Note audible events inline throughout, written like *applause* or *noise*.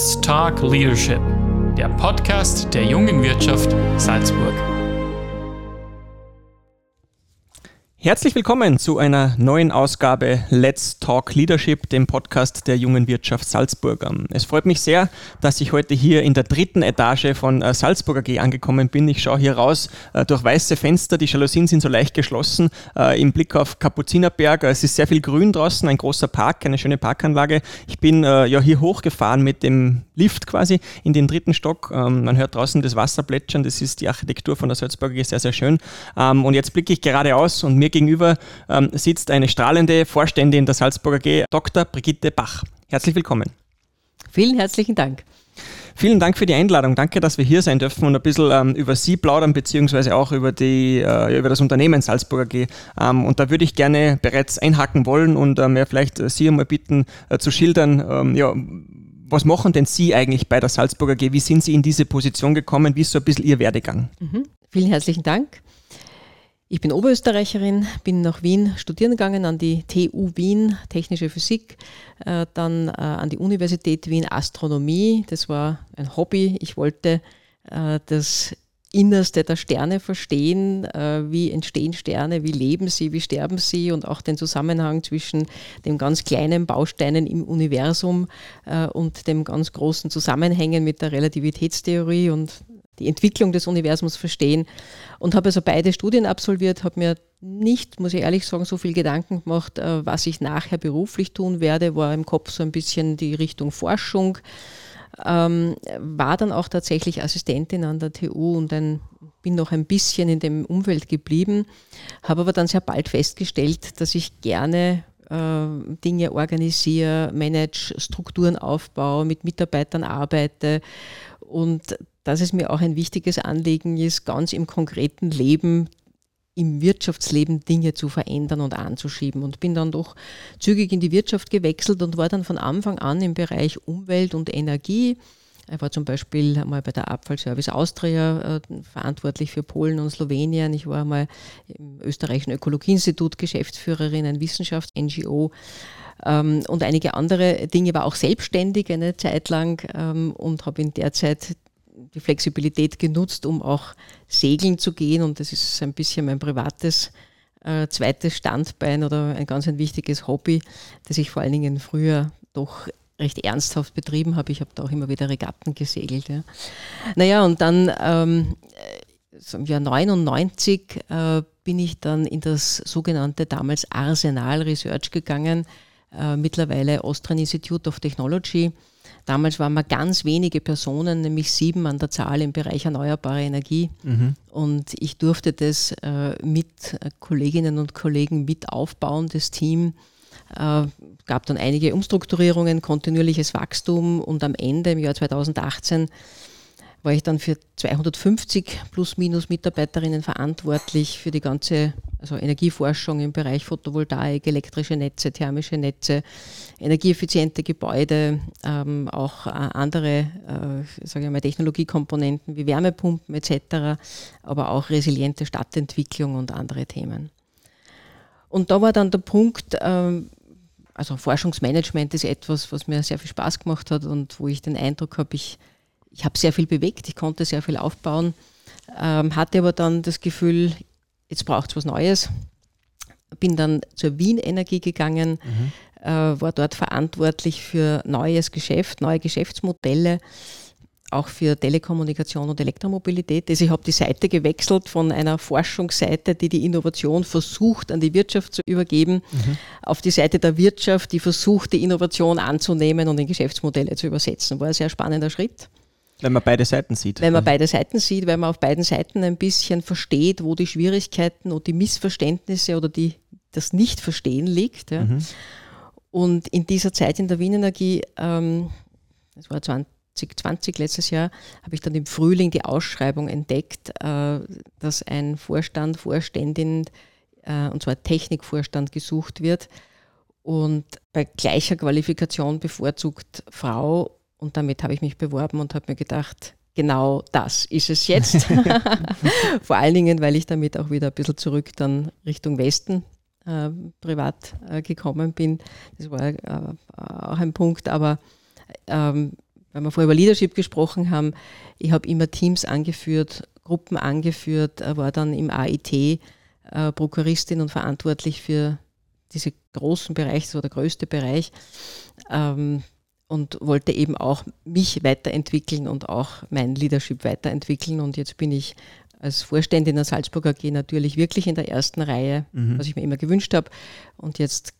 Let's Talk Leadership, der Podcast der jungen Wirtschaft Salzburg. Herzlich willkommen zu einer neuen Ausgabe Let's Talk Leadership, dem Podcast der jungen Wirtschaft Salzburg. Es freut mich sehr, dass ich heute hier in der dritten Etage von äh, Salzburger G angekommen bin. Ich schaue hier raus äh, durch weiße Fenster, die Jalousien sind so leicht geschlossen, äh, im Blick auf Kapuzinerberg. Es ist sehr viel Grün draußen, ein großer Park, eine schöne Parkanlage. Ich bin ja hier hochgefahren mit dem Lift quasi in den dritten Stock. Ähm, man hört draußen das Wasser plätschern, das ist die Architektur von der Salzburger G sehr, sehr schön. Ähm, und jetzt blicke ich geradeaus und mir gegenüber ähm, sitzt eine strahlende Vorständin der Salzburger G, Dr. Brigitte Bach. Herzlich willkommen. Vielen herzlichen Dank. Vielen Dank für die Einladung. Danke, dass wir hier sein dürfen und ein bisschen ähm, über Sie plaudern, beziehungsweise auch über, die, äh, über das Unternehmen Salzburger G. Ähm, und da würde ich gerne bereits einhaken wollen und ähm, ja, vielleicht Sie einmal bitten äh, zu schildern, ähm, ja, was machen denn Sie eigentlich bei der Salzburger G? Wie sind Sie in diese Position gekommen? Wie ist so ein bisschen Ihr Werdegang? Mhm. Vielen herzlichen Dank. Ich bin Oberösterreicherin, bin nach Wien studieren gegangen an die TU Wien, Technische Physik, äh, dann äh, an die Universität Wien Astronomie. Das war ein Hobby. Ich wollte äh, das Innerste der Sterne verstehen. Wie entstehen Sterne, wie leben sie, wie sterben sie und auch den Zusammenhang zwischen den ganz kleinen Bausteinen im Universum und dem ganz großen Zusammenhängen mit der Relativitätstheorie und die Entwicklung des Universums verstehen und habe also beide Studien absolviert, habe mir nicht, muss ich ehrlich sagen, so viel Gedanken gemacht, äh, was ich nachher beruflich tun werde, war im Kopf so ein bisschen die Richtung Forschung, ähm, war dann auch tatsächlich Assistentin an der TU und ein, bin noch ein bisschen in dem Umfeld geblieben, habe aber dann sehr bald festgestellt, dass ich gerne äh, Dinge organisiere, manage, Strukturen aufbaue, mit Mitarbeitern arbeite und dass es mir auch ein wichtiges Anliegen ist, ganz im konkreten Leben im Wirtschaftsleben Dinge zu verändern und anzuschieben. Und bin dann doch zügig in die Wirtschaft gewechselt und war dann von Anfang an im Bereich Umwelt und Energie. Ich war zum Beispiel einmal bei der Abfallservice Austria äh, verantwortlich für Polen und Slowenien. Ich war einmal im österreichischen Ökologieinstitut Geschäftsführerin, ein Wissenschafts-NGO ähm, und einige andere Dinge. War auch selbstständig eine Zeit lang ähm, und habe in der Zeit die Flexibilität genutzt, um auch segeln zu gehen. Und das ist ein bisschen mein privates äh, zweites Standbein oder ein ganz ein wichtiges Hobby, das ich vor allen Dingen früher doch recht ernsthaft betrieben habe. Ich habe da auch immer wieder Regatten gesegelt. Ja. Naja, und dann ähm, so im Jahr 99 äh, bin ich dann in das sogenannte damals Arsenal Research gegangen, äh, mittlerweile Austrian Institute of Technology Damals waren wir ganz wenige Personen, nämlich sieben an der Zahl im Bereich erneuerbare Energie. Mhm. Und ich durfte das äh, mit Kolleginnen und Kollegen mit aufbauen, das Team. Äh, gab dann einige Umstrukturierungen, kontinuierliches Wachstum und am Ende im Jahr 2018 war ich dann für 250 plus minus Mitarbeiterinnen verantwortlich für die ganze also Energieforschung im Bereich Photovoltaik, elektrische Netze, thermische Netze, energieeffiziente Gebäude, ähm, auch äh, andere äh, ich mal, Technologiekomponenten wie Wärmepumpen etc., aber auch resiliente Stadtentwicklung und andere Themen. Und da war dann der Punkt, ähm, also Forschungsmanagement ist etwas, was mir sehr viel Spaß gemacht hat und wo ich den Eindruck habe, ich ich habe sehr viel bewegt, ich konnte sehr viel aufbauen, ähm, hatte aber dann das Gefühl, jetzt braucht es was Neues. Bin dann zur Wien Energie gegangen, mhm. äh, war dort verantwortlich für neues Geschäft, neue Geschäftsmodelle, auch für Telekommunikation und Elektromobilität. Also ich habe die Seite gewechselt von einer Forschungsseite, die die Innovation versucht an die Wirtschaft zu übergeben, mhm. auf die Seite der Wirtschaft, die versucht, die Innovation anzunehmen und in Geschäftsmodelle zu übersetzen. War ein sehr spannender Schritt. Wenn man beide Seiten sieht. Wenn man beide Seiten sieht, weil man auf beiden Seiten ein bisschen versteht, wo die Schwierigkeiten und die Missverständnisse oder die, das Nicht-Verstehen liegt. Ja. Mhm. Und in dieser Zeit in der Wienenergie, ähm, das war 2020 letztes Jahr, habe ich dann im Frühling die Ausschreibung entdeckt, äh, dass ein Vorstand, Vorständin, äh, und zwar Technikvorstand gesucht wird und bei gleicher Qualifikation bevorzugt Frau und damit habe ich mich beworben und habe mir gedacht, genau das ist es jetzt. *laughs* Vor allen Dingen, weil ich damit auch wieder ein bisschen zurück dann Richtung Westen äh, privat äh, gekommen bin. Das war äh, auch ein Punkt, aber ähm, weil wir vorher über Leadership gesprochen haben, ich habe immer Teams angeführt, Gruppen angeführt, war dann im AIT äh, Prokuristin und verantwortlich für diese großen Bereiche, das war der größte Bereich. Ähm, und wollte eben auch mich weiterentwickeln und auch mein Leadership weiterentwickeln. Und jetzt bin ich als Vorständin der Salzburg AG natürlich wirklich in der ersten Reihe, mhm. was ich mir immer gewünscht habe. Und jetzt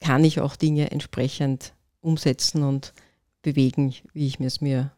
kann ich auch Dinge entsprechend umsetzen und bewegen, wie ich mir es mir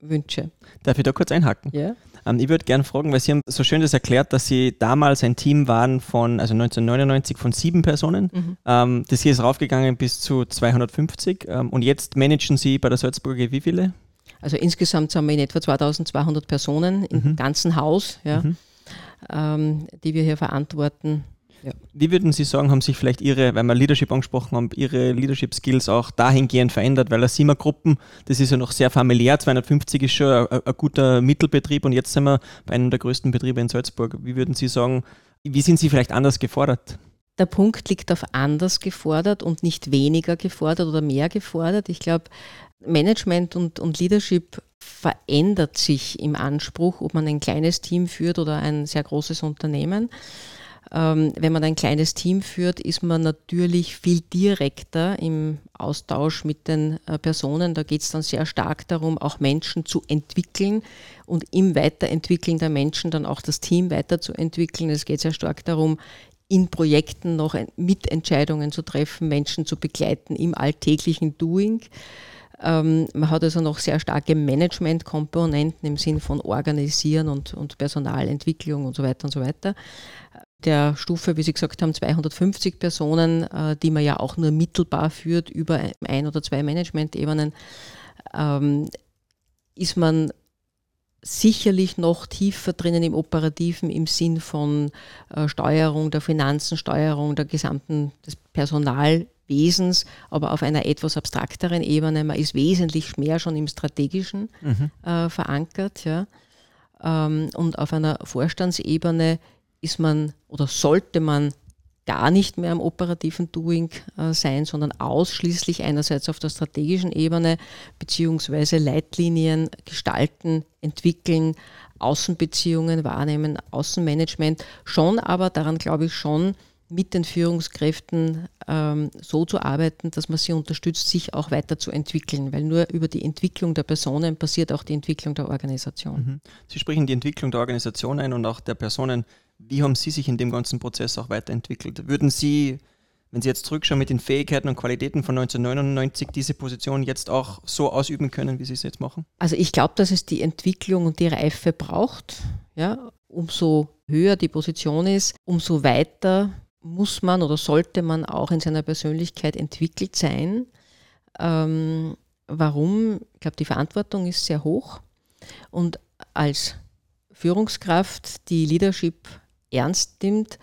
wünsche. Darf ich da kurz einhaken? Ja. Ähm, ich würde gerne fragen, weil Sie haben so schön das erklärt, dass Sie damals ein Team waren von, also 1999 von sieben Personen. Mhm. Ähm, das hier ist raufgegangen bis zu 250 ähm, und jetzt managen Sie bei der Salzburger wie viele? Also insgesamt sind wir in etwa 2200 Personen im mhm. ganzen Haus, ja, mhm. die wir hier verantworten. Ja. Wie würden Sie sagen, haben sich vielleicht Ihre, weil wir Leadership angesprochen haben, Ihre Leadership-Skills auch dahingehend verändert? Weil Sima Gruppen, das ist ja noch sehr familiär, 250 ist schon ein, ein, guter Mittelbetrieb und jetzt sind wir bei einem der größten Betriebe in Salzburg. Wie würden Sie sagen, wie sind Sie vielleicht anders gefordert? Der Punkt liegt auf anders gefordert und nicht weniger gefordert oder mehr gefordert. Ich glaube, Management und, und Leadership verändert sich im Anspruch, ob man ein kleines Team führt oder ein sehr großes Unternehmen. Ähm, wenn man ein kleines Team führt, ist man natürlich viel direkter im Austausch mit den äh, Personen. Da geht es dann sehr stark darum, auch Menschen zu entwickeln und im Weiterentwickeln der Menschen dann auch das Team weiterzuentwickeln. Es geht sehr stark darum, in Projekten noch Mitentscheidungen zu treffen, Menschen zu begleiten im alltäglichen Doing. Ähm, man hat also noch sehr starke Management-Komponenten im Sinn von Organisieren und, und Personalentwicklung und so weiter und so weiter der Stufe, wie Sie gesagt haben, 250 Personen, äh, die man ja auch nur mittelbar führt über ein oder zwei Management-Ebenen, ähm, ist man sicherlich noch tiefer drinnen im Operativen im Sinn von äh, Steuerung der Finanzen, Steuerung der gesamten des Personalwesens, aber auf einer etwas abstrakteren Ebene. Man ist wesentlich mehr schon im Strategischen mhm. äh, verankert. Ja. Ähm, und auf einer Vorstandsebene ist man oder sollte man gar nicht mehr am operativen Doing äh, sein, sondern ausschließlich einerseits auf der strategischen Ebene beziehungsweise Leitlinien gestalten, entwickeln, Außenbeziehungen wahrnehmen, Außenmanagement. Schon aber, daran glaube ich schon, mit den Führungskräften ähm, so zu arbeiten, dass man sie unterstützt, sich auch weiterzuentwickeln, weil nur über die Entwicklung der Personen passiert auch die Entwicklung der Organisation. Mhm. Sie sprechen die Entwicklung der Organisation ein und auch der Personen. Wie haben Sie sich in dem ganzen Prozess auch weiterentwickelt? Würden Sie, wenn Sie jetzt zurückschauen mit den Fähigkeiten und Qualitäten von 1999, diese Position jetzt auch so ausüben können, wie Sie es jetzt machen? Also ich glaube, dass es die Entwicklung und die Reife braucht. Ja? Umso höher die Position ist, umso weiter muss man oder sollte man auch in seiner Persönlichkeit entwickelt sein. Ähm, warum? Ich glaube, die Verantwortung ist sehr hoch und als Führungskraft die Leadership ernst nimmt,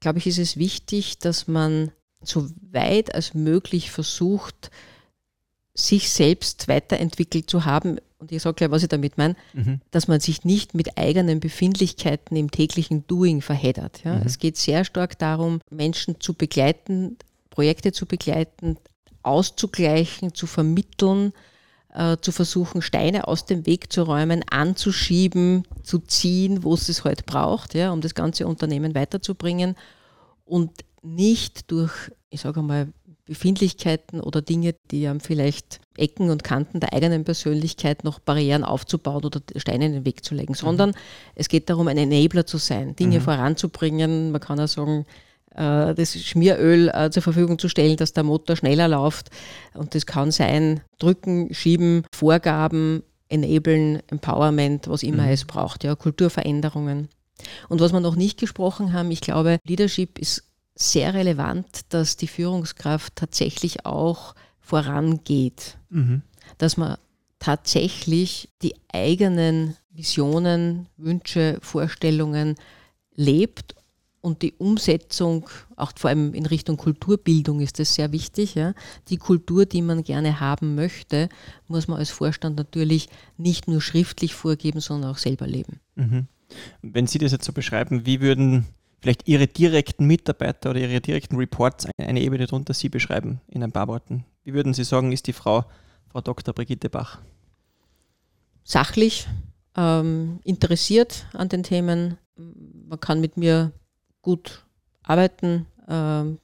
glaube ich, ist es wichtig, dass man so weit als möglich versucht, sich selbst weiterentwickelt zu haben. Und ich sage gleich, was ich damit meine, mhm. dass man sich nicht mit eigenen Befindlichkeiten im täglichen Doing verheddert. Ja? Mhm. Es geht sehr stark darum, Menschen zu begleiten, Projekte zu begleiten, auszugleichen, zu vermitteln, äh, zu versuchen, Steine aus dem Weg zu räumen, anzuschieben, zu ziehen, wo es es heute braucht, ja, um das ganze Unternehmen weiterzubringen und nicht durch, ich sage mal, Befindlichkeiten oder Dinge, die haben vielleicht Ecken und Kanten der eigenen Persönlichkeit noch Barrieren aufzubauen oder Steine in den Weg zu legen, mhm. sondern es geht darum, ein Enabler zu sein, Dinge mhm. voranzubringen. Man kann auch sagen, das Schmieröl äh, zur Verfügung zu stellen, dass der Motor schneller läuft. Und das kann sein, drücken, schieben, Vorgaben, enablen, Empowerment, was immer mhm. es braucht, ja, Kulturveränderungen. Und was wir noch nicht gesprochen haben, ich glaube, Leadership ist sehr relevant, dass die Führungskraft tatsächlich auch vorangeht. Mhm. Dass man tatsächlich die eigenen Visionen, Wünsche, Vorstellungen lebt und die Umsetzung, auch vor allem in Richtung Kulturbildung ist das sehr wichtig. Ja. Die Kultur, die man gerne haben möchte, muss man als Vorstand natürlich nicht nur schriftlich vorgeben, sondern auch selber leben. Mhm. Wenn Sie das jetzt so beschreiben, wie würden vielleicht Ihre direkten Mitarbeiter oder Ihre direkten Reports eine Ebene darunter Sie beschreiben in ein paar Worten? Wie würden Sie sagen, ist die Frau, Frau Dr. Brigitte Bach? sachlich, ähm, interessiert an den Themen. Man kann mit mir gut arbeiten. Ähm,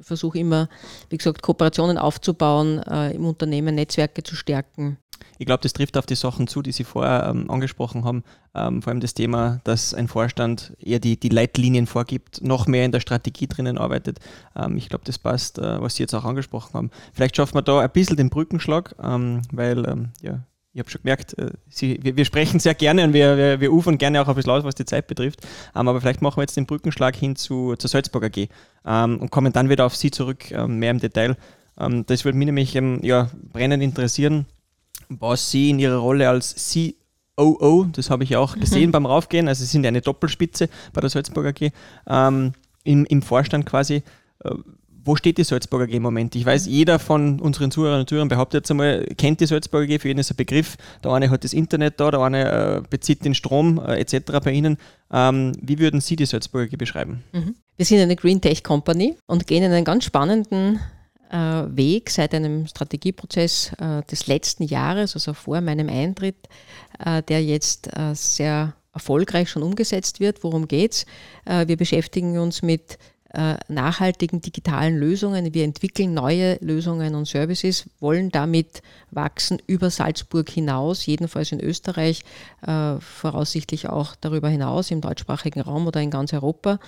versuche immer, wie gesagt, Kooperationen aufzubauen, äh, im Unternehmen Netzwerke zu stärken. Ich glaube, das trifft auf die Sachen zu, die Sie vorher ähm, angesprochen haben. Ähm, vor allem das Thema, dass ein Vorstand eher die, die Leitlinien vorgibt, noch mehr in der Strategie drinnen arbeitet. Ähm, ich glaube, das passt, äh, was Sie jetzt auch angesprochen haben. Vielleicht schaffen wir da ein bisschen den Brückenschlag, ähm, weil ähm, ja, ich habe schon gemerkt, äh, Sie, wir, wir, sprechen sehr gerne und wir, wir, wir ufern gerne auch ein bisschen aus, was die Zeit betrifft. Ähm, aber vielleicht machen wir jetzt den Brückenschlag hin zu, zur Salzburg AG ähm, und kommen dann wieder auf Sie zurück, ähm, mehr im Detail. Ähm, das würde mich nämlich ähm, ja, brennend interessieren, was Sie in Ihrer Rolle als COO, das habe ich auch gesehen mhm. beim Raufgehen, also Sie sind eine Doppelspitze bei der Salzburg AG, ähm, im, im Vorstand quasi. Äh, wo steht die Salzburger AG im Moment? Ich weiß, jeder von unseren Zuhörern und Zuhörern behauptet jetzt einmal, kennt die Salzburger AG, für jeden ist ein Begriff. Der eine hat das Internet da, der eine äh, bezieht den Strom äh, etc. bei Ihnen. Ähm, wie würden Sie die Salzburger AG beschreiben? Mhm. Wir sind eine Green Tech Company und gehen einen ganz spannenden äh, Weg seit einem Strategieprozess äh, des letzten Jahres, also vor meinem Eintritt, äh, der jetzt äh, sehr erfolgreich schon umgesetzt wird. Worum geht es? wir beschäftigen uns mit nachhaltigen digitalen Lösungen. Wir entwickeln neue Lösungen und Services, wollen damit wachsen über Salzburg hinaus, jedenfalls in Österreich, äh, voraussichtlich auch darüber hinaus im deutschsprachigen Raum oder in ganz Europa.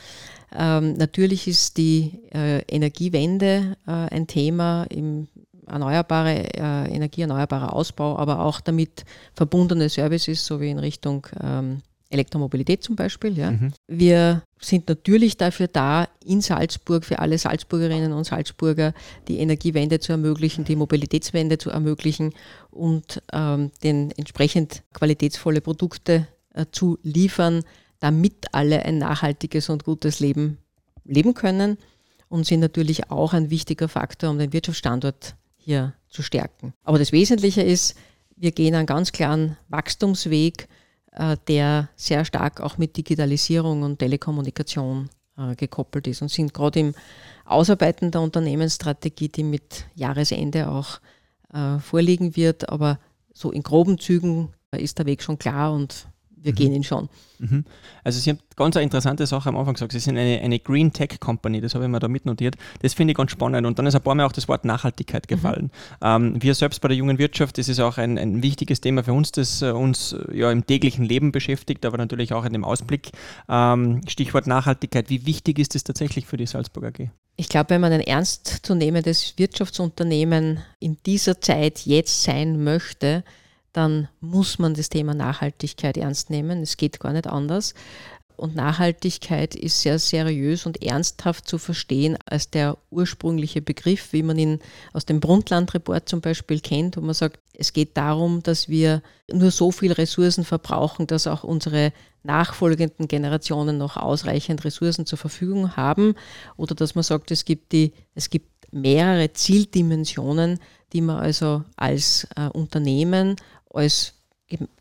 Ähm, natürlich ist die äh, Energiewende ein Thema im erneuerbare Energie, erneuerbarer Ausbau, aber auch damit verbundene Services, so wie in Richtung ähm, Elektromobilität zum Beispiel. Ja. Mhm. Wir sind natürlich dafür da, in Salzburg für alle Salzburgerinnen und Salzburger die Energiewende zu ermöglichen, die Mobilitätswende zu ermöglichen und ähm, den entsprechend qualitätsvolle Produkte äh, zu liefern, damit alle ein nachhaltiges und gutes Leben leben können und sind natürlich auch ein wichtiger Faktor, um den Wirtschaftsstandort hier zu stärken. Aber das Wesentliche ist, wir gehen einen ganz klaren Wachstumsweg der sehr stark auch mit Digitalisierung und Telekommunikation äh, gekoppelt ist und sind gerade im Ausarbeiten der Unternehmensstrategie, die mit Jahresende auch äh, vorliegen wird. Aber so in groben Zügen ist der Weg schon klar und wir mhm. gehen ihn schon. Mhm. Also Sie haben ganz eine interessante Sache am Anfang gesagt. Sie sind eine, eine Green Tech Company, das habe ich mir da mitnotiert. Das finde ich ganz spannend. Und dann ist ein paar Mal auch das Wort Nachhaltigkeit mhm. gefallen. Mhm. Ähm, wir selbst bei der jungen Wirtschaft, das ist auch ein, ein wichtiges Thema für uns, das äh, uns äh, ja im täglichen Leben beschäftigt, aber natürlich auch in dem Ausblick. Ähm, Stichwort Nachhaltigkeit. Wie wichtig ist das tatsächlich für die Salzburg AG? Ich glaube, wenn man ein ernstzunehmendes Wirtschaftsunternehmen in dieser Zeit jetzt sein möchte, dann muss man das Thema Nachhaltigkeit ernst nehmen. Es geht gar nicht anders. Und Nachhaltigkeit ist sehr seriös und ernsthaft zu verstehen als der ursprüngliche Begriff, wie man ihn aus dem Brundtland-Report zum Beispiel kennt, wo man sagt, es geht darum, dass wir nur so viel Ressourcen verbrauchen, dass auch unsere nachfolgenden Generationen noch ausreichend Ressourcen zur Verfügung haben. Oder dass man sagt, es gibt, die, es gibt mehrere Zieldimensionen, die man also als äh, Unternehmen als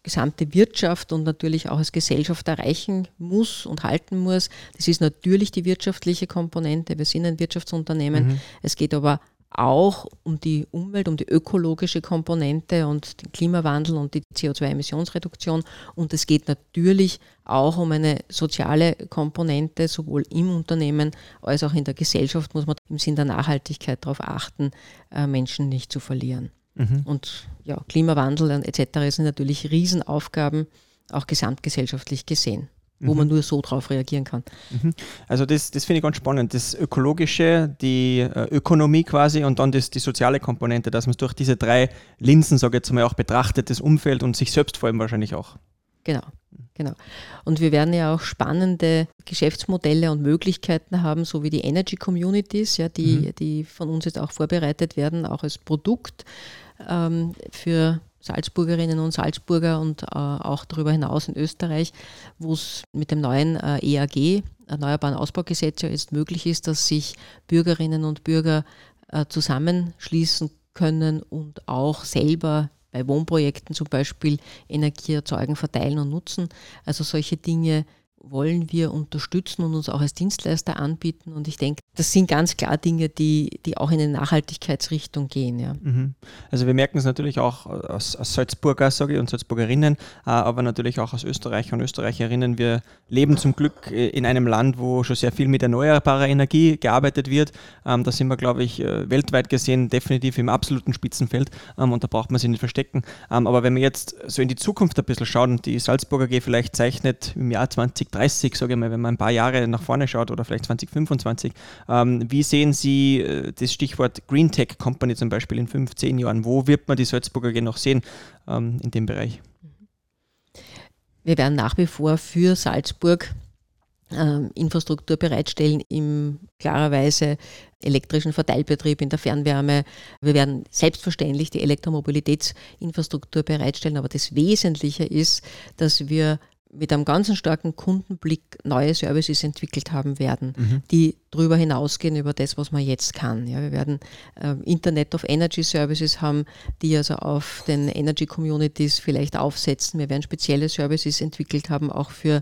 gesamte Wirtschaft und natürlich auch als Gesellschaft erreichen muss und halten muss. Das ist natürlich die wirtschaftliche Komponente. Wir sind ein Wirtschaftsunternehmen. Mhm. Es geht aber auch um die Umwelt, um die ökologische Komponente und den Klimawandel und die CO2-Emissionsreduktion. Und es geht natürlich auch um eine soziale Komponente, sowohl im Unternehmen als auch in der Gesellschaft muss man im Sinne der Nachhaltigkeit darauf achten, äh, Menschen nicht zu verlieren. Mhm. Und ja, Klimawandel etc. sind natürlich Riesenaufgaben, auch gesamtgesellschaftlich gesehen wo mhm. man nur so drauf reagieren kann. Mhm. Also das, das finde ich ganz spannend. Das Ökologische, die äh, Ökonomie quasi und dann das, die soziale Komponente, dass man es durch diese drei Linsen, sage ich jetzt mal, auch betrachtet, das Umfeld und sich selbst vor allem wahrscheinlich auch. Genau, genau. Und wir werden ja auch spannende Geschäftsmodelle und Möglichkeiten haben, so wie die Energy Communities, ja, die, mhm. die von uns jetzt auch vorbereitet werden, auch als Produkt für Salzburgerinnen und Salzburger und äh, auch darüber hinaus in Österreich, wo es mit dem neuen äh, EAG, Erneuerbaren Ausbaugesetz, ja jetzt möglich ist, dass sich Bürgerinnen und Bürger äh, zusammenschließen können und auch selber bei Wohnprojekten zum Beispiel Energie erzeugen, verteilen und nutzen. Also solche Dinge wollen wir unterstützen und uns auch als Dienstleister anbieten. Und ich denke, das sind ganz klar Dinge, die, die auch in eine Nachhaltigkeitsrichtung gehen. Ja. Mhm. Also wir merken es natürlich auch aus, aus Salzburger, sage ich, und Salzburgerinnen, äh, aber natürlich auch aus Österreicher und Österreicherinnen. Wir leben zum Glück äh, in einem Land, wo schon sehr viel mit erneuerbarer Energie gearbeitet wird. Ähm, da sind wir, glaube ich, äh, weltweit gesehen definitiv im absoluten Spitzenfeld ähm, und da braucht man sich nicht verstecken. Ähm, aber wenn wir jetzt so in die Zukunft ein bisschen schauen, die Salzburger G vielleicht zeichnet im Jahr 2030, sage ich mal, wenn man ein paar Jahre nach vorne schaut oder vielleicht 2025, wie sehen Sie das Stichwort Green Tech Company zum Beispiel in 15 Jahren? Wo wird man die Salzburger G noch sehen in dem Bereich? Wir werden nach wie vor für Salzburg ähm, Infrastruktur bereitstellen im klarerweise elektrischen Verteilbetrieb in der Fernwärme. Wir werden selbstverständlich die Elektromobilitätsinfrastruktur bereitstellen, aber das Wesentliche ist, dass wir mit einem ganz starken Kundenblick neue Services entwickelt haben werden, mhm. die darüber hinausgehen über das, was man jetzt kann. Ja, wir werden äh, Internet of Energy Services haben, die also auf den Energy Communities vielleicht aufsetzen. Wir werden spezielle Services entwickelt haben, auch für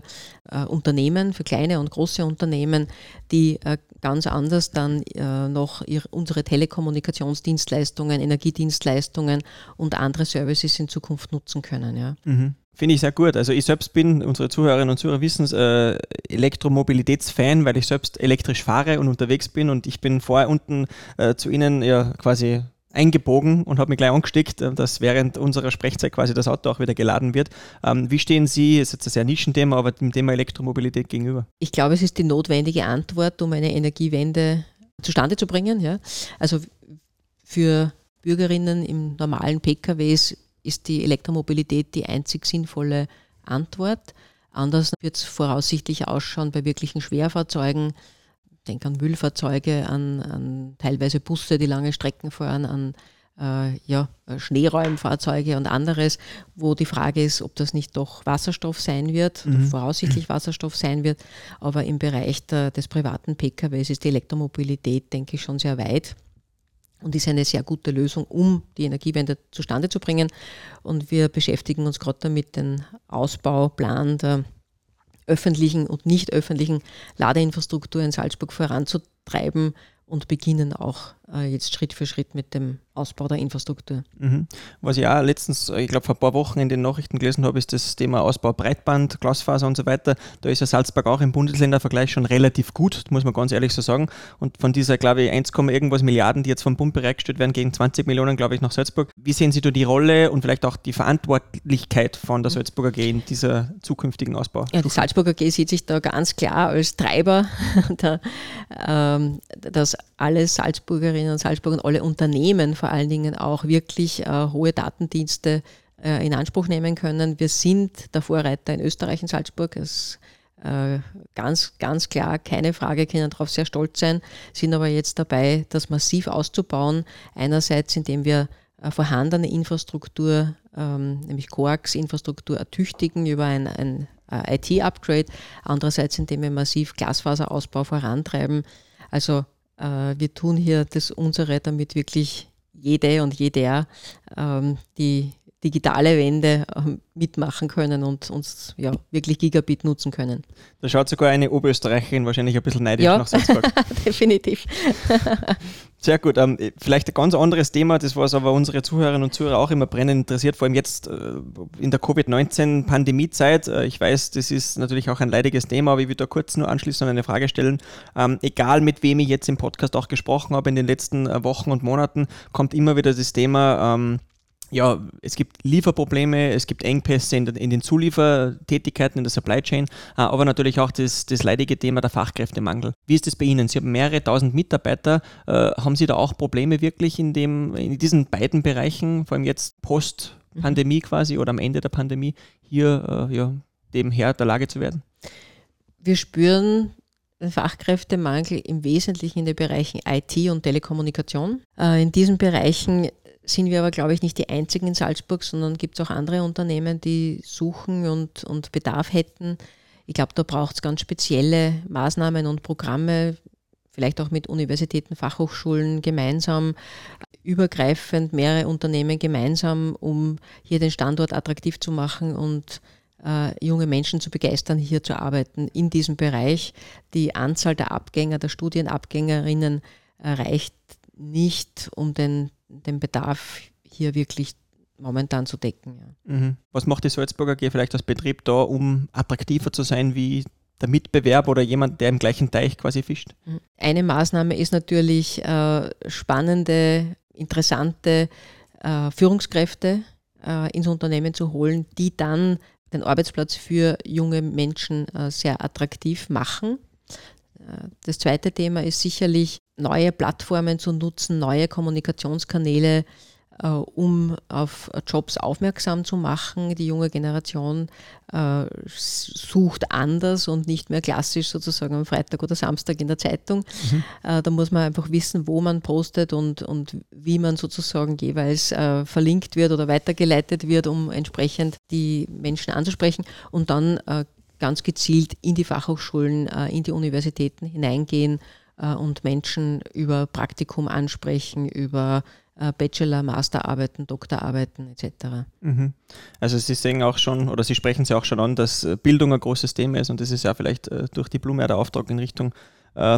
äh, Unternehmen, für kleine und große Unternehmen, die äh, ganz anders dann äh, noch ihre, unsere Telekommunikationsdienstleistungen, Energiedienstleistungen und andere Services in Zukunft nutzen können. Ja. Mhm. Finde ich sehr gut. Also ich selbst bin, unsere Zuhörerinnen und Zuhörer wissen es, äh, Elektromobilitätsfan, weil ich selbst elektrisch fahre und unterwegs bin und ich bin vorher unten äh, zu Ihnen ja quasi eingebogen und habe mich gleich angesteckt, äh, dass während unserer Sprechzeit quasi das Auto auch wieder geladen wird. Ähm, wie stehen Sie, ist jetzt ein sehr Nischenthema, aber dem Thema Elektromobilität gegenüber? Ich glaube, es ist die notwendige Antwort, um eine Energiewende zustande zu bringen. Ja? Also für Bürgerinnen im normalen PKWs ist die Elektromobilität die einzig sinnvolle Antwort. Anders wird es voraussichtlich ausschauen bei wirklichen Schwerfahrzeugen. Denk an Müllfahrzeuge, an, an teilweise Busse, die lange Strecken fahren, an äh, ja, Schneeräumfahrzeuge und anderes, wo die Frage ist, ob das nicht doch Wasserstoff sein wird, mhm. voraussichtlich Wasserstoff sein wird. Aber im Bereich der, des privaten PKWs ist die Elektromobilität, denke ich, schon sehr weit und ist eine sehr gute Lösung, um die Energiewende zustande zu bringen. Und wir beschäftigen uns gerade damit, den Ausbauplan der öffentlichen und nicht öffentlichen Ladeinfrastruktur in Salzburg voranzutreiben und beginnen auch jetzt Schritt für Schritt mit dem Ausbau der Infrastruktur. Mhm. Was ich auch letztens, ich glaube vor ein paar Wochen in den Nachrichten gelesen habe, ist das Thema Ausbau Breitband, Glasfaser und so weiter. Da ist ja Salzburg auch im Bundesländervergleich schon relativ gut, muss man ganz ehrlich so sagen. Und von dieser, glaube ich, 1, irgendwas Milliarden, die jetzt vom Bund bereitgestellt werden, gegen 20 Millionen, glaube ich, nach Salzburg. Wie sehen Sie da die Rolle und vielleicht auch die Verantwortlichkeit von der Salzburger AG in dieser zukünftigen Ausbau? Ja, die Salzburger AG sieht sich da ganz klar als Treiber, *laughs* der, ähm, dass alle Salzburgerinnen und Salzburger und alle Unternehmen vor allen Dingen auch wirklich äh, hohe Datendienste äh, in Anspruch nehmen können. Wir sind der Vorreiter in Österreich in Salzburg. Das äh, ganz, ganz klar, keine Frage, können darauf sehr stolz sein, sind aber jetzt dabei, das massiv auszubauen. Einerseits, indem wir äh, vorhandene Infrastruktur, ähm, nämlich Coax-Infrastruktur, ertüchtigen über ein, ein äh, IT-Upgrade. Andererseits, indem wir massiv Glasfaserausbau vorantreiben. Also wir tun hier das unsere, damit wirklich jede und jeder ähm, die digitale Wende ähm, mitmachen können und uns ja, wirklich Gigabit nutzen können. Da schaut sogar eine Oberösterreicherin wahrscheinlich ein bisschen neidisch ja, nach Salzburg. *laughs* definitiv. *laughs* Sehr gut. Ähm, vielleicht ein ganz anderes Thema, das was aber unsere Zuhörerinnen und Zuhörer auch immer brennend interessiert, vor allem jetzt äh, in der Covid-19-Pandemiezeit. Äh, ich weiß, das ist natürlich auch ein leidiges Thema, aber ich würde da kurz nur anschließend eine Frage stellen. Ähm, egal mit wem ich jetzt im Podcast auch gesprochen habe in den letzten äh, Wochen und Monaten, kommt immer wieder das Thema, ähm, ja, es gibt Lieferprobleme, es gibt Engpässe in, in, den Zuliefertätigkeiten, in der Supply Chain, äh, aber natürlich auch das, das leidige Thema der Fachkräftemangel. Wie ist das bei Ihnen? Sie haben mehrere tausend Mitarbeiter. Äh, haben Sie da auch Probleme wirklich in, dem, in diesen beiden Bereichen, vor allem jetzt Post-Pandemie mhm. quasi oder am Ende der Pandemie, hier äh, ja, dem Herr der Lage zu werden? Wir spüren den Fachkräftemangel im Wesentlichen in den Bereichen IT und Telekommunikation. In diesen Bereichen sind wir aber, glaube ich, nicht die einzigen in Salzburg, sondern gibt es auch andere Unternehmen, die suchen und, und Bedarf hätten. Ich glaube, da braucht es ganz spezielle Maßnahmen und Programme, vielleicht auch mit Universitäten, Fachhochschulen gemeinsam, übergreifend mehrere Unternehmen gemeinsam, um hier den Standort attraktiv zu machen und äh, junge Menschen zu begeistern, hier zu arbeiten in diesem Bereich. Die Anzahl der Abgänger, der Studienabgängerinnen reicht nicht, um den, den Bedarf hier wirklich momentan zu decken. Ja. Mhm. Was macht die Salzburger AG vielleicht als Betrieb da, um attraktiver zu sein wie der Mitbewerb oder jemand, der im gleichen Teich quasi fischt? Mhm. Eine Maßnahme ist natürlich äh, spannende, interessante äh, Führungskräfte äh, ins Unternehmen zu holen, die dann den Arbeitsplatz für junge Menschen äh, sehr attraktiv machen. Das zweite Thema ist sicherlich, neue Plattformen zu nutzen, neue Kommunikationskanäle äh, um auf Jobs aufmerksam zu machen. Die junge Generation äh, sucht anders und nicht mehr klassisch sozusagen am Freitag oder Samstag in der Zeitung. Mhm. Äh, da muss man einfach wissen, wo man postet und, und wie man sozusagen jeweils verlinkt wird oder weitergeleitet wird, um entsprechend die Menschen anzusprechen und dann ganz gezielt in die Fachhochschulen, äh, in die Universitäten hineingehen und Menschen über Praktikum ansprechen, über äh, Bachelor, Masterarbeiten, Doktorarbeiten etc. Mhm. Also Sie sehen auch schon oder Sie sprechen Sie auch schon an, dass äh, Bildung ein großes Thema ist und das ist ja vielleicht äh, durch die Blume der Auftrag in Richtung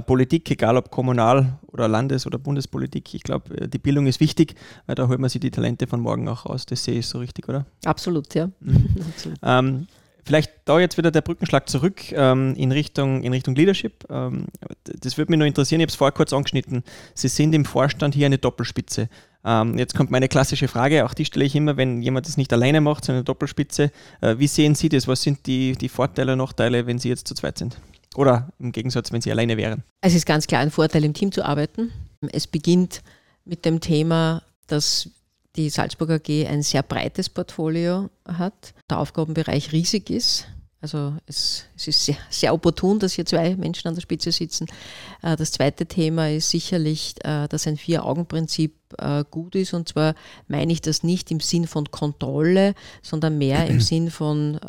Politik, egal ob Kommunal- oder Landes- oder Bundespolitik. Ich glaube, die Bildung ist wichtig, weil da holt man sich die Talente von morgen auch raus. Das sehe ich so richtig, oder? Absolut, ja. Mhm. *laughs* Absolut. Ähm, Vielleicht da jetzt wieder der Brückenschlag zurück ähm, in, Richtung, in Richtung Leadership. Ähm, das würde mich nur interessieren, ich habe es vorher kurz angeschnitten. Sie sind im Vorstand hier eine Doppelspitze. Ähm, jetzt kommt meine klassische Frage, auch die stelle ich immer, wenn jemand das nicht alleine macht, sondern eine Doppelspitze. Äh, wie sehen Sie das? Was sind die, die Vorteile und Nachteile, wenn Sie jetzt zu zweit sind? Oder im Gegensatz, wenn Sie alleine wären? Es ist ganz klar ein Vorteil, im Team zu arbeiten. Es beginnt mit dem Thema, dass die Salzburger AG ein sehr breites Portfolio hat, der Aufgabenbereich riesig ist. Also es, es ist sehr, sehr, opportun, dass hier zwei Menschen an der Spitze sitzen. Äh, das zweite Thema ist sicherlich, äh, dass ein Vier-Augen-Prinzip äh, gut ist. Und zwar meine ich das nicht im Sinn von Kontrolle, sondern mehr im *clears throat* Sinn von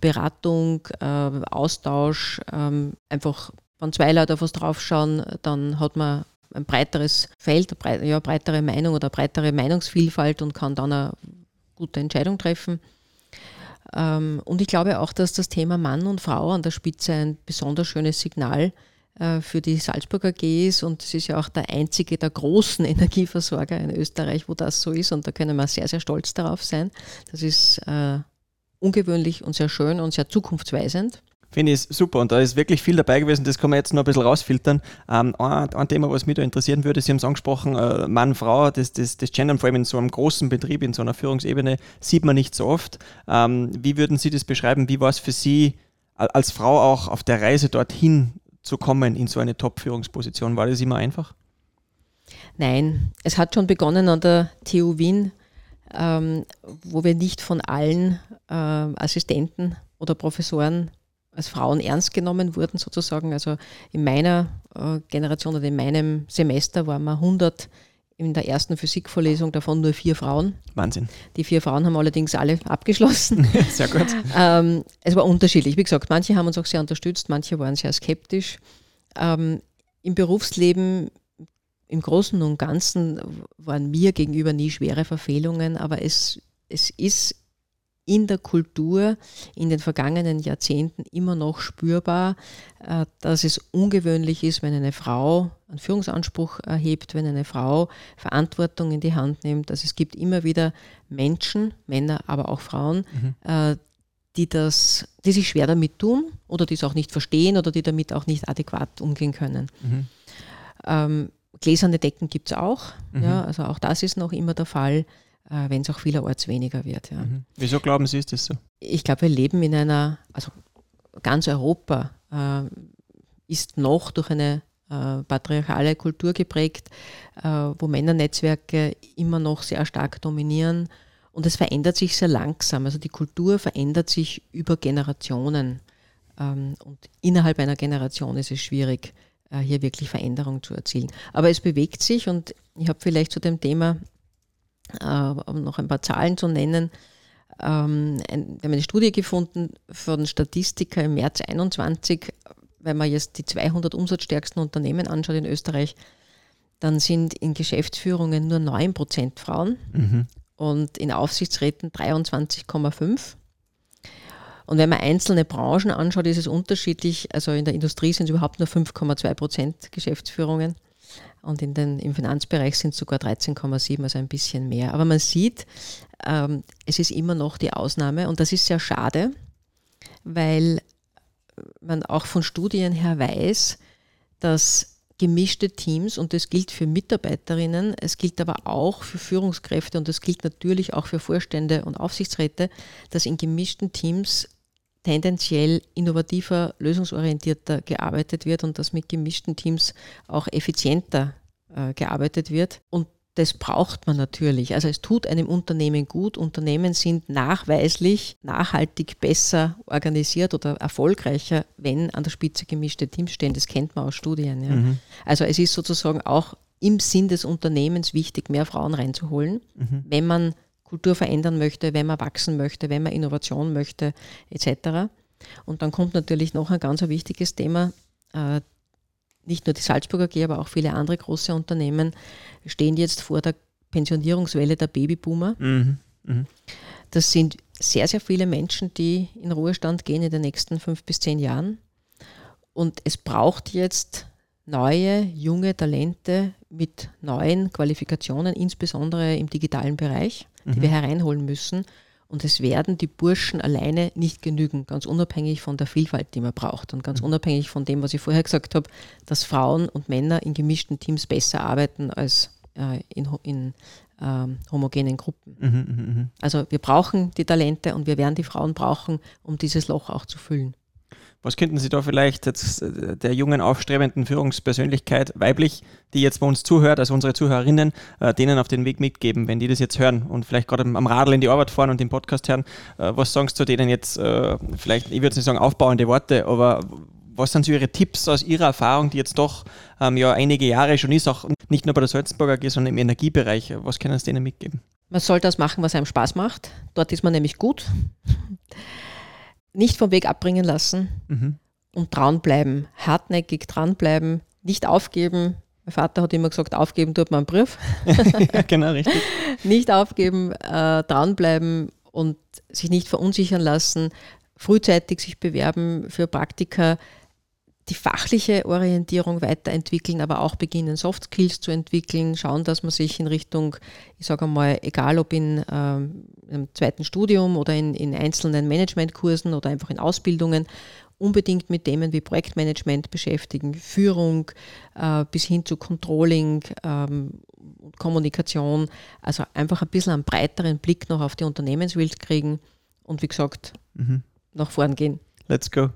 Beratung, Austausch, ähm, einfach wenn zwei Leute auf was draufschauen, dann hat man ein breiteres Feld, eine ja, breitere Meinung oder breitere Meinungsvielfalt und kann dann eine gute Entscheidung treffen. Ähm, und ich glaube auch, dass das Thema Mann und Frau an der Spitze ein besonders schönes Signal äh, für die Salzburger AG ist. Und es ist ja auch der einzige der großen *laughs* Energieversorger in Österreich, wo das so ist. Und da können wir sehr, sehr stolz darauf sein. Das ist äh, ungewöhnlich und sehr schön und sehr zukunftsweisend. Finde ich super und da ist wirklich viel dabei gewesen, das kann man jetzt noch ein bisschen rausfiltern. Ähm, ein, ein, Thema, was mich da interessieren würde, Sie haben es angesprochen, äh, Mann, Frau, das, das, das Gendern vor allem in so einem großen Betrieb, in so einer Führungsebene, sieht man nicht so oft. Ähm, wie würden Sie das beschreiben? Wie war es für Sie als Frau auch auf der Reise dorthin zu kommen in so eine Top-Führungsposition? War das immer einfach? Nein, es hat schon begonnen an der TU Wien, ähm, wo wir nicht von allen äh, Assistenten oder Professoren als Frauen ernst genommen wurden sozusagen. Also in meiner äh, Generation oder in meinem Semester waren wir 100 in der ersten Physikvorlesung, davon nur vier Frauen. Wahnsinn. Die vier Frauen haben allerdings alle abgeschlossen. *laughs* sehr gut. Ähm, es war unterschiedlich. Wie gesagt, manche haben uns auch sehr unterstützt, manche waren sehr skeptisch. Ähm, Im Berufsleben im Großen und Ganzen waren mir gegenüber nie schwere Verfehlungen, aber es, es ist in der Kultur in den vergangenen Jahrzehnten immer noch spürbar, äh, dass es ungewöhnlich ist, wenn eine Frau einen Führungsanspruch erhebt, wenn eine Frau Verantwortung in die Hand nimmt. Also es gibt immer wieder Menschen, Männer, aber auch Frauen, mhm. Äh, die das, die sich schwer damit tun oder die es auch nicht verstehen oder die damit auch nicht adäquat umgehen können. Mhm. Ähm, gläserne Decken gibt es auch, mhm. ja, also auch das ist noch immer der Fall. Äh, wenn es auch vielerorts weniger wird. Ja. Mhm. Wieso glauben Sie, ist das so? Ich glaube, wir leben in einer, also ganz Europa äh, ist noch durch eine äh, patriarchale Kultur geprägt, äh, wo Männernetzwerke immer noch sehr stark dominieren. Und es verändert sich sehr langsam. Also die Kultur verändert sich über Generationen. Ähm, und innerhalb einer Generation ist es schwierig, äh, hier wirklich Veränderung zu erzielen. Aber es bewegt sich und ich habe vielleicht zu dem Thema um noch ein paar Zahlen zu nennen. Ähm, wir haben eine Studie gefunden von Statistiker im März 21, wenn man jetzt die 200 umsatzstärksten Unternehmen anschaut in Österreich, dann sind in Geschäftsführungen nur 9% Frauen mhm. und in Aufsichtsräten 23,5%. Und wenn man einzelne Branchen anschaut, ist es unterschiedlich. Also in der Industrie sind es überhaupt nur 5,2 Prozent Geschäftsführungen und in den, im Finanzbereich sind es sogar 13,7, also ein bisschen mehr. Aber man sieht, ähm, es ist immer noch die Ausnahme und das ist sehr schade, weil man auch von Studien her weiß, dass gemischte Teams und das gilt für Mitarbeiterinnen, es gilt aber auch für Führungskräfte und das gilt natürlich auch für Vorstände und Aufsichtsräte, dass in gemischten Teams tendenziell innovativer, lösungsorientierter gearbeitet wird und dass mit gemischten Teams auch effizienter äh, gearbeitet wird. Und das braucht man natürlich. Also es tut einem Unternehmen gut. Unternehmen sind nachweislich nachhaltig besser organisiert oder erfolgreicher, wenn an der Spitze gemischte Teams stehen. Das kennt man aus Studien. Ja. Mhm. Also es ist sozusagen auch im Sinn des Unternehmens wichtig, mehr Frauen reinzuholen, mhm. wenn man Kultur verändern möchte, wenn man wachsen möchte, wenn man Innovation möchte, etc. Und dann kommt natürlich noch ein ganz wichtiges Thema. Äh, nicht nur die Salzburger AG, aber auch viele andere große Unternehmen stehen jetzt vor der Pensionierungswelle der Babyboomer. Mhm. Mhm. Das sind sehr, sehr viele Menschen, die in Ruhestand gehen in den nächsten fünf bis zehn Jahren. Und es braucht jetzt neue, junge Talente mit neuen Qualifikationen, insbesondere im digitalen Bereich die mhm. wir hereinholen müssen. Und es werden die Burschen alleine nicht genügen, ganz unabhängig von der Vielfalt, die man braucht und ganz mhm. unabhängig von dem, was ich vorher gesagt habe, dass Frauen und Männer in gemischten Teams besser arbeiten als äh, in, in ähm, homogenen Gruppen. Mhm, mh, mh. Also wir brauchen die Talente und wir werden die Frauen brauchen, um dieses Loch auch zu füllen. Was könnten Sie da vielleicht jetzt äh, der jungen, aufstrebenden Führungspersönlichkeit weiblich, die jetzt bei uns zuhört, also unsere Zuhörerinnen, äh, denen auf den Weg mitgeben, wenn die das jetzt hören und vielleicht gerade am Radl in die Arbeit fahren und den Podcast hören? Äh, was sagst du denen jetzt, vielleicht, ich würde nicht sagen aufbauende Worte, aber was sind so Ihre Tipps aus Ihrer Erfahrung, die jetzt doch ähm, ja einige Jahre schon ist, auch nicht nur bei der Salzburger AG, sondern im Energiebereich? Was können Sie denen mitgeben? Man soll das machen, was einem Spaß macht. Dort ist man nämlich gut nicht vom Weg abbringen lassen mhm. und dranbleiben, hartnäckig dranbleiben, nicht aufgeben. Mein Vater hat immer gesagt, aufgeben tut man einen Brief. *laughs* ja, genau, richtig. *laughs* nicht aufgeben, äh, dranbleiben und sich nicht verunsichern lassen, frühzeitig sich bewerben für Praktika, die fachliche Orientierung weiterentwickeln, aber auch beginnen, Soft Skills zu entwickeln, schauen, dass man sich in Richtung, ich sage einmal, egal ob in ähm, einem zweiten Studium oder in, in einzelnen Managementkursen oder einfach in Ausbildungen, unbedingt mit Themen wie Projektmanagement beschäftigen, Führung äh, bis hin zu Controlling, ähm, Kommunikation, also einfach ein bisschen einen breiteren Blick noch auf die Unternehmenswelt kriegen und wie gesagt, mhm. nach vorn gehen. Let's go.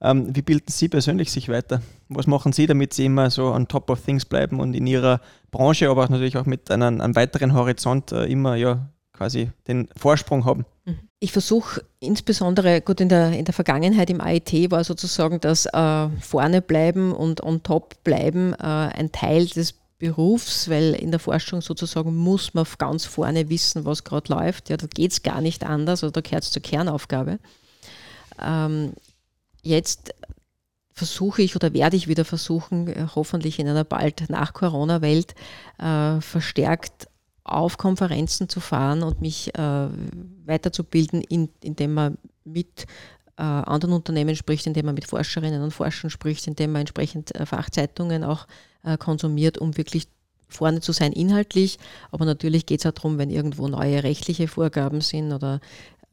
Ähm, wie bilden Sie persönlich sich weiter? Was machen Sie, damit Sie immer so on top of things bleiben und in Ihrer Branche, aber auch natürlich auch mit einem, einem weiteren Horizont äh, immer ja quasi den Vorsprung haben? Mhm. Ich versuche insbesondere, gut, in der, in der Vergangenheit im AIT war sozusagen das äh, Vorne bleiben und on top bleiben äh, ein Teil des Berufs, weil in der Forschung sozusagen muss man ganz vorne wissen, was gerade läuft. Ja, da geht es gar nicht anders oder da gehört es zur Kernaufgabe. Jetzt versuche ich oder werde ich wieder versuchen, äh, hoffentlich in einer bald nach Corona-Welt äh, verstärkt auf Konferenzen zu fahren und mich äh, weiterzubilden, in, indem man mit äh, anderen Unternehmen spricht, indem man mit Forscherinnen und Forschern spricht, indem man entsprechend äh, Fachzeitungen auch äh, konsumiert, um wirklich vorne zu sein inhaltlich. Aber natürlich geht es auch darum, wenn irgendwo neue rechtliche Vorgaben sind oder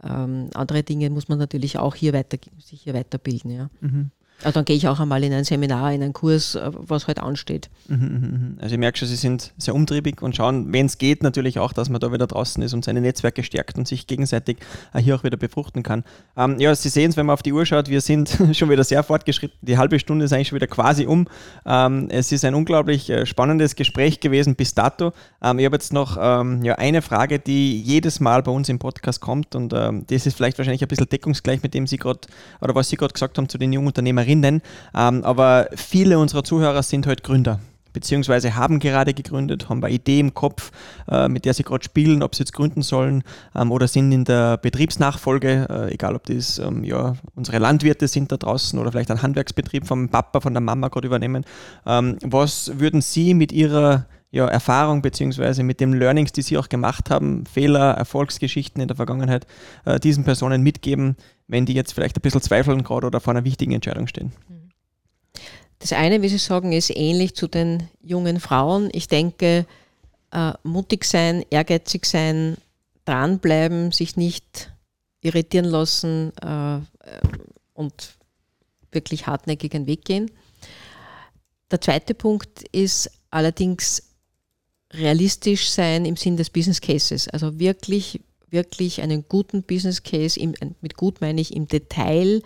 ähm, andere Dinge muss man natürlich auch hier weiter, sich hier weiterbilden. Ja. Mhm. Also dann gehe ich auch einmal in ein Seminar, in einen Kurs, äh, was halt ansteht. Mhm, mhm, mhm. Also ich merke schon, Sie sind sehr umtriebig und schauen, wenn es geht, natürlich auch, dass man da wieder draußen ist und seine Netzwerke stärkt und sich gegenseitig hier auch wieder befruchten kann. Ähm, ja, Sie sehen es, wenn man auf die Uhr schaut, wir sind *laughs* schon wieder sehr fortgeschritten. Die halbe Stunde ist eigentlich schon wieder quasi um. Ähm, es ist ein unglaublich äh, spannendes Gespräch gewesen bis dato. Ähm, ich habe jetzt noch ähm, ja, eine Frage, die jedes Mal bei uns im Podcast kommt und ähm, das ist vielleicht wahrscheinlich ein bisschen deckungsgleich mit dem Sie gerade oder was Sie gerade gesagt haben zu den jungen Unternehmerinnen Unternehmerinnen. Ähm, aber viele unserer Zuhörer sind halt Gründer beziehungsweise haben gerade gegründet, haben eine Idee im Kopf, äh, mit der sie gerade spielen, ob sie jetzt gründen sollen ähm, oder sind in der Betriebsnachfolge, äh, egal ob das ähm, ja, unsere Landwirte sind da draußen oder vielleicht ein Handwerksbetrieb vom Papa, von der Mama gerade übernehmen. Ähm, was würden Sie mit Ihrer ja, Erfahrung beziehungsweise mit den Learnings, die Sie auch gemacht haben, Fehler, Erfolgsgeschichten in der Vergangenheit, äh, diesen Personen mitgeben, wenn die jetzt vielleicht ein bisschen zweifeln gerade oder vor einer wichtigen Entscheidung stehen? Das eine, wie Sie sagen, ist ähnlich zu den jungen Frauen. Ich denke, äh, mutig sein, ehrgeizig sein, dranbleiben, sich nicht irritieren lassen äh, und wirklich hartnäckig einen Weg gehen. Der zweite Punkt ist allerdings realistisch sein im Sinn des Business Cases. Also wirklich, wirklich einen guten Business Case, im, mit gut meine ich im Detail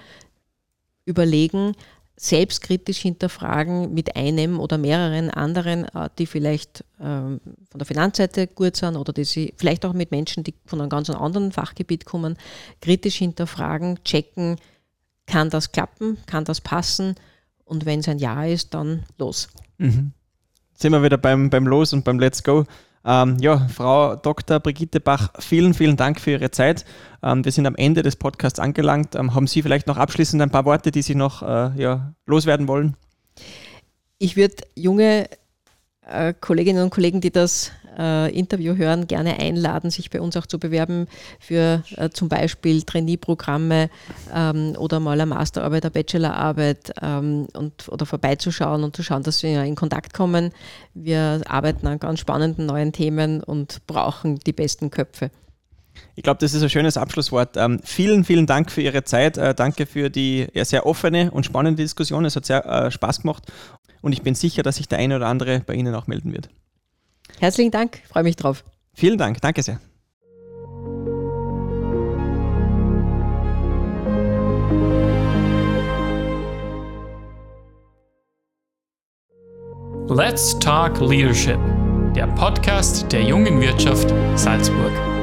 überlegen, selbstkritisch hinterfragen mit einem oder mehreren anderen, äh, die vielleicht ähm, von der Finanzseite gut sind oder die sie vielleicht auch mit Menschen, die von einem ganz anderen Fachgebiet kommen, kritisch hinterfragen, checken, kann das klappen, kann das passen und wenn es ein Ja ist, dann los. Mhm. Sind wir wieder beim, beim Los und beim Let's Go. Ähm, ja, Frau Dr. Brigitte Bach, vielen, vielen Dank für Ihre Zeit. Ähm, wir sind am Ende des Podcasts angelangt. Ähm, haben Sie vielleicht noch abschließend ein paar Worte, die Sie noch äh, ja, loswerden wollen? Ich würde junge äh, Kolleginnen und Kollegen, die das äh, Interview hören, gerne einladen, sich bei uns auch zu bewerben für äh, zum Beispiel Trainee-Programme ähm, oder mal eine Masterarbeit, eine Bachelorarbeit ähm, und, oder vorbeizuschauen und zu schauen, dass wir in Kontakt kommen. Wir arbeiten an ganz spannenden neuen Themen und brauchen die besten Köpfe. Ich glaube, das ist ein schönes Abschlusswort. Ähm, vielen, vielen Dank für Ihre Zeit. Äh, danke für die ja, sehr offene und spannende Diskussion. Es hat sehr äh, Spaß gemacht und ich bin sicher, dass sich der eine oder andere bei Ihnen auch melden wird. Herzlichen Dank, freue mich drauf. Vielen Dank, danke sehr. Let's Talk Leadership, der Podcast der jungen Wirtschaft Salzburg.